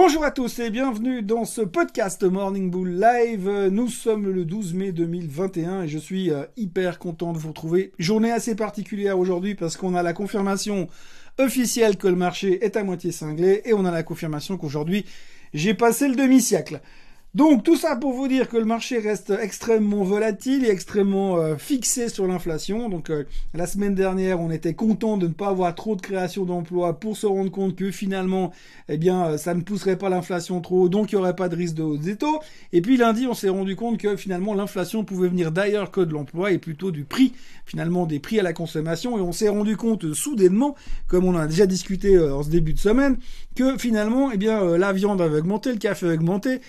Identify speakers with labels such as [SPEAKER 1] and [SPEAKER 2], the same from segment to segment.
[SPEAKER 1] Bonjour à tous et bienvenue dans ce podcast Morning Bull Live. Nous sommes le 12 mai 2021 et je suis euh, hyper content de vous retrouver. Journée assez particulière aujourd'hui parce qu'on a la confirmation officielle que le marché est à moitié cinglé et on a la confirmation qu'aujourd'hui j'ai passé le demi-siècle. Donc tout ça pour vous dire que le marché reste extrêmement volatile et extrêmement euh, fixé sur l'inflation. Donc euh, la semaine dernière, on était content de ne pas avoir trop de création d'emplois pour se rendre compte que finalement, eh bien, euh, ça ne pousserait pas l'inflation trop, donc il n'y aurait pas de risque de hausse des taux. Et puis lundi, on s'est rendu compte que finalement l'inflation pouvait venir d'ailleurs que de l'emploi et plutôt du prix, finalement des prix à la consommation. Et on s'est rendu compte soudainement, comme on a déjà discuté en ce début de semaine, que finalement, eh bien, la viande avait augmenté, le café avait augmenté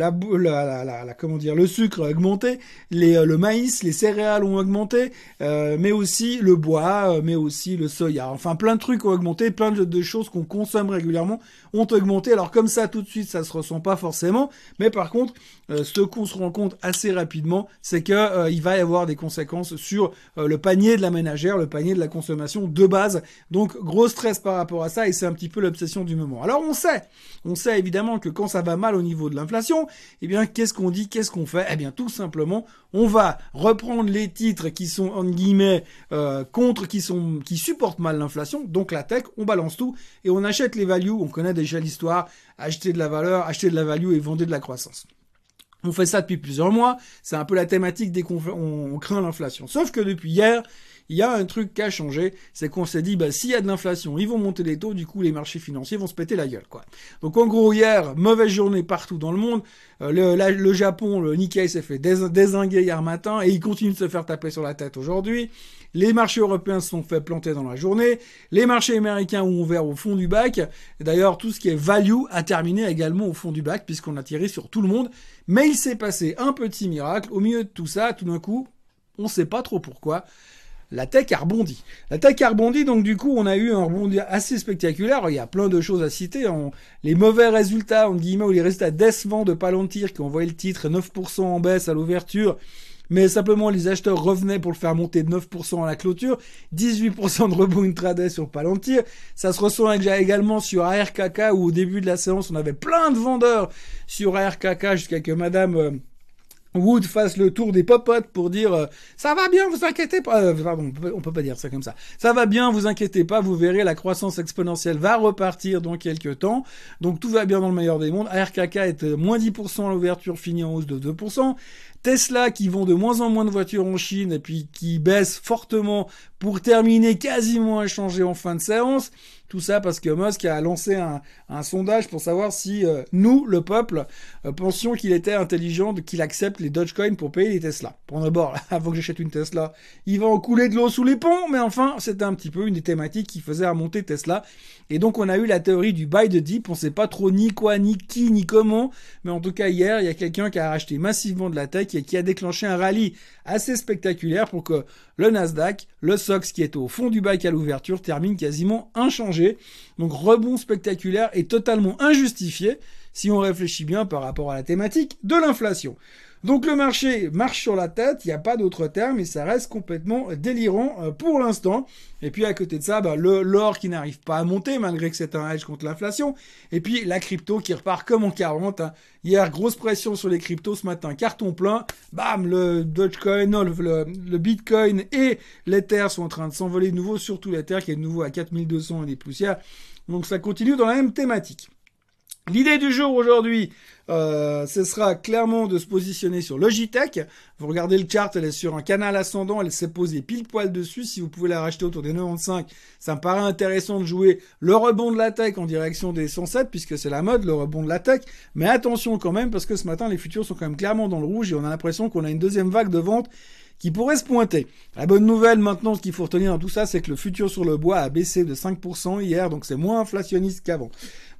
[SPEAKER 1] la, la, la, comment dire, le sucre a augmenté, les, euh, le maïs, les céréales ont augmenté, euh, mais aussi le bois, euh, mais aussi le soya. Enfin, plein de trucs ont augmenté, plein de, choses qu'on consomme régulièrement ont augmenté. Alors comme ça, tout de suite, ça se ressent pas forcément, mais par contre, ce qu'on se rend compte assez rapidement, c'est que il va y avoir des conséquences sur le panier de la ménagère, le panier de la consommation de base. Donc gros stress par rapport à ça, et c'est un petit peu l'obsession du moment. Alors on sait, on sait évidemment que quand ça va mal au niveau de l'inflation, eh bien, qu'est-ce qu'on dit, qu'est-ce qu'on fait? Eh bien, tout simplement, on va reprendre les titres qui sont en guillemets euh, contre, qui sont, qui supportent mal l'inflation. Donc la tech, on balance tout et on achète les values. On connaît déjà l'histoire acheter de la valeur, acheter de la value et vendre de la croissance. On fait ça depuis plusieurs mois. C'est un peu la thématique dès qu'on on craint l'inflation. Sauf que depuis hier, il y a un truc qui a changé, c'est qu'on s'est dit, bah, s'il y a de l'inflation, ils vont monter les taux, du coup, les marchés financiers vont se péter la gueule, quoi. Donc, en gros, hier, mauvaise journée partout dans le monde. Euh, le, Japon, le Nikkei s'est fait désinguer hier matin et il continue de se faire taper sur la tête aujourd'hui. Les marchés européens se sont fait planter dans la journée. Les marchés américains ont ouvert au fond du bac. D'ailleurs, tout ce qui est value a terminé également au fond du bac puisqu'on a tiré sur tout le monde. Mais il s'est passé un petit miracle. Au milieu de tout ça, tout d'un coup, on ne sait pas trop pourquoi la tech a rebondi. La tech a rebondi, donc du coup, on a eu un rebond assez spectaculaire. Il y a plein de choses à citer. Les mauvais résultats, en guillemets, ou les résultats décevants de Palantir, qui envoyé le titre 9% en baisse à l'ouverture, mais simplement les acheteurs revenaient pour le faire monter de 9% à la clôture, 18% de rebond intraday sur Palantir. Ça se ressent également sur ARKK, où au début de la séance, on avait plein de vendeurs sur ARKK, jusqu'à que madame... Wood fasse le tour des popotes pour dire euh, ça va bien, vous inquiétez pas. Euh, pardon, on peut, pas dire ça comme ça. Ça va bien, vous inquiétez pas. Vous verrez, la croissance exponentielle va repartir dans quelques temps. Donc tout va bien dans le meilleur des mondes. ARKK est euh, moins 10% à l'ouverture, fini en hausse de 2%. Tesla qui vend de moins en moins de voitures en Chine et puis qui baisse fortement pour terminer quasiment inchangé en fin de séance. Tout ça parce que Musk a lancé un, sondage pour savoir si euh, nous, le peuple, euh, pensions qu'il était intelligent, qu'il accepte les Dogecoin pour payer les Tesla. Pour d'abord, avant que j'achète une Tesla, il va en couler de l'eau sous les ponts, mais enfin, c'était un petit peu une des thématiques qui faisait remonter Tesla. Et donc, on a eu la théorie du buy the dip. On sait pas trop ni quoi, ni qui, ni comment. Mais en tout cas, hier, il y a quelqu'un qui a racheté massivement de la tech et qui a déclenché un rallye assez spectaculaire pour que le Nasdaq, le SOX qui est au fond du bac à l'ouverture, termine quasiment inchangé. Donc rebond spectaculaire et totalement injustifié si on réfléchit bien par rapport à la thématique de l'inflation. Donc le marché marche sur la tête, il n'y a pas d'autre terme et ça reste complètement délirant euh, pour l'instant. Et puis à côté de ça, bah, l'or qui n'arrive pas à monter malgré que c'est un hedge contre l'inflation. Et puis la crypto qui repart comme en 40. Hein. Hier, grosse pression sur les cryptos ce matin, carton plein. Bam, le Dogecoin, le Bitcoin et l'Ether sont en train de s'envoler de nouveau, surtout l'Ether qui est de nouveau à 4200 et des poussières. Donc ça continue dans la même thématique. L'idée du jour aujourd'hui, euh, ce sera clairement de se positionner sur Logitech. Vous regardez le chart, elle est sur un canal ascendant, elle s'est posée pile poil dessus. Si vous pouvez la racheter autour des 95, ça me paraît intéressant de jouer le rebond de la tech en direction des 107 puisque c'est la mode, le rebond de la tech. Mais attention quand même parce que ce matin, les futurs sont quand même clairement dans le rouge et on a l'impression qu'on a une deuxième vague de vente qui pourrait se pointer. La bonne nouvelle maintenant, ce qu'il faut retenir dans tout ça, c'est que le futur sur le bois a baissé de 5% hier, donc c'est moins inflationniste qu'avant.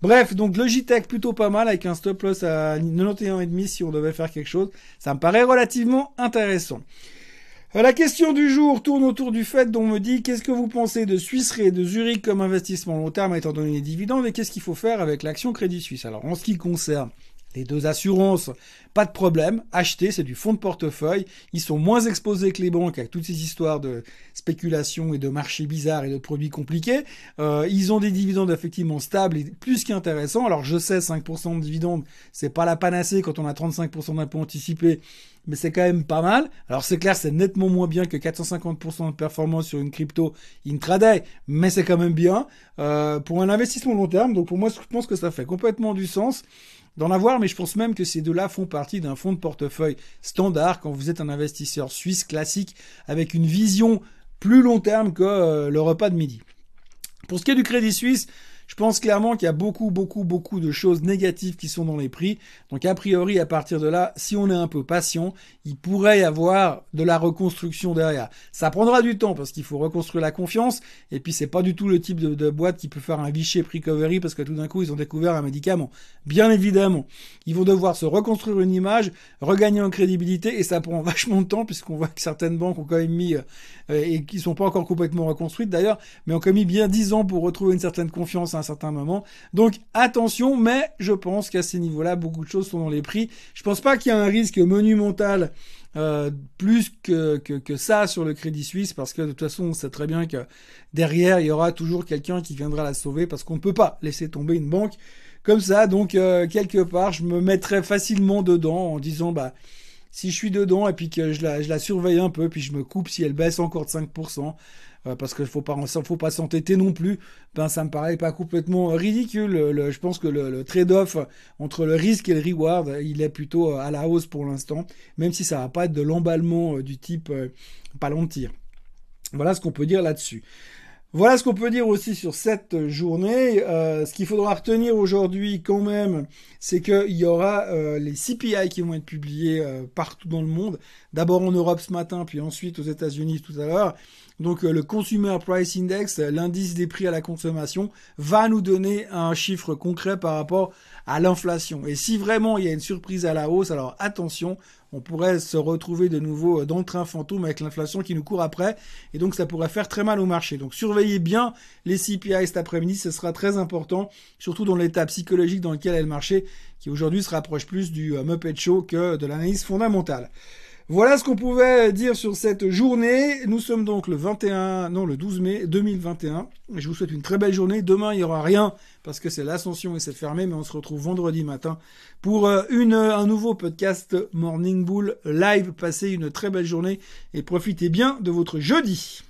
[SPEAKER 1] Bref, donc Logitech plutôt pas mal avec un stop loss à 91,5 si on devait faire quelque chose. Ça me paraît relativement intéressant. Euh, la question du jour tourne autour du fait dont on me dit qu'est-ce que vous pensez de Suisse et de Zurich comme investissement long terme étant donné les dividendes et qu'est-ce qu'il faut faire avec l'action Crédit Suisse? Alors en ce qui concerne les deux assurances, pas de problème, acheter, c'est du fonds de portefeuille, ils sont moins exposés que les banques avec toutes ces histoires de spéculation et de marchés bizarres et de produits compliqués, euh, ils ont des dividendes effectivement stables et plus qu'intéressants, alors je sais 5% de dividendes, c'est pas la panacée quand on a 35% d'impôts anticipés, mais c'est quand même pas mal. Alors c'est clair, c'est nettement moins bien que 450% de performance sur une crypto intraday, mais c'est quand même bien euh, pour un investissement long terme. Donc pour moi, je pense que ça fait complètement du sens d'en avoir, mais je pense même que ces deux-là font partie d'un fonds de portefeuille standard quand vous êtes un investisseur suisse classique avec une vision plus long terme que euh, le repas de midi. Pour ce qui est du Crédit Suisse, je pense clairement qu'il y a beaucoup, beaucoup, beaucoup de choses négatives qui sont dans les prix. Donc a priori, à partir de là, si on est un peu patient, il pourrait y avoir de la reconstruction derrière. Ça prendra du temps parce qu'il faut reconstruire la confiance. Et puis c'est pas du tout le type de, boîte qui peut faire un vichy recovery parce que tout d'un coup ils ont découvert un médicament. Bien évidemment, ils vont devoir se reconstruire une image, regagner en crédibilité et ça prend vachement de temps puisqu'on voit que certaines banques ont quand même mis euh, et qui sont pas encore complètement reconstruites d'ailleurs, mais ont quand même mis bien 10 ans pour retrouver une certaine confiance certain moment. Donc attention, mais je pense qu'à ces niveaux-là, beaucoup de choses sont dans les prix. Je pense pas qu'il y a un risque monumental euh, plus que, que, que, ça sur le Crédit Suisse, parce que de toute façon, on sait très bien que derrière, il y aura toujours quelqu'un qui viendra la sauver, parce qu'on ne peut pas laisser tomber une banque comme ça. Donc, euh, quelque part, je me mettrais facilement dedans en disant, bah, si je suis dedans et puis que je la, je la surveille un peu, puis je me coupe si elle baisse encore de 5%, euh, parce qu'il faut pas, faut pas s'entêter non plus. Ben, ça me paraît pas complètement ridicule. je pense que le, trade-off entre le risque et le reward, il est plutôt à la hausse pour l'instant, même si ça va pas être de l'emballement euh, du type euh, tir. Voilà ce qu'on peut dire là-dessus. Voilà ce qu'on peut dire aussi sur cette journée. Euh, ce qu'il faudra retenir aujourd'hui quand même, c'est qu'il y aura euh, les CPI qui vont être publiés euh, partout dans le monde. D'abord en Europe ce matin, puis ensuite aux États-Unis tout à l'heure. Donc le Consumer Price Index, l'indice des prix à la consommation, va nous donner un chiffre concret par rapport à l'inflation. Et si vraiment il y a une surprise à la hausse, alors attention, on pourrait se retrouver de nouveau dans le train fantôme avec l'inflation qui nous court après, et donc ça pourrait faire très mal au marché. Donc surveillez bien les CPI cet après-midi, ce sera très important, surtout dans l'état psychologique dans lequel est le marché, qui aujourd'hui se rapproche plus du euh, Muppet Show que de l'analyse fondamentale. Voilà ce qu'on pouvait dire sur cette journée. Nous sommes donc le 21, non, le 12 mai 2021. Je vous souhaite une très belle journée. Demain, il n'y aura rien parce que c'est l'ascension et c'est fermé, mais on se retrouve vendredi matin pour euh, un nouveau podcast Morning Bull live. Passez une très belle journée et profitez bien de votre jeudi.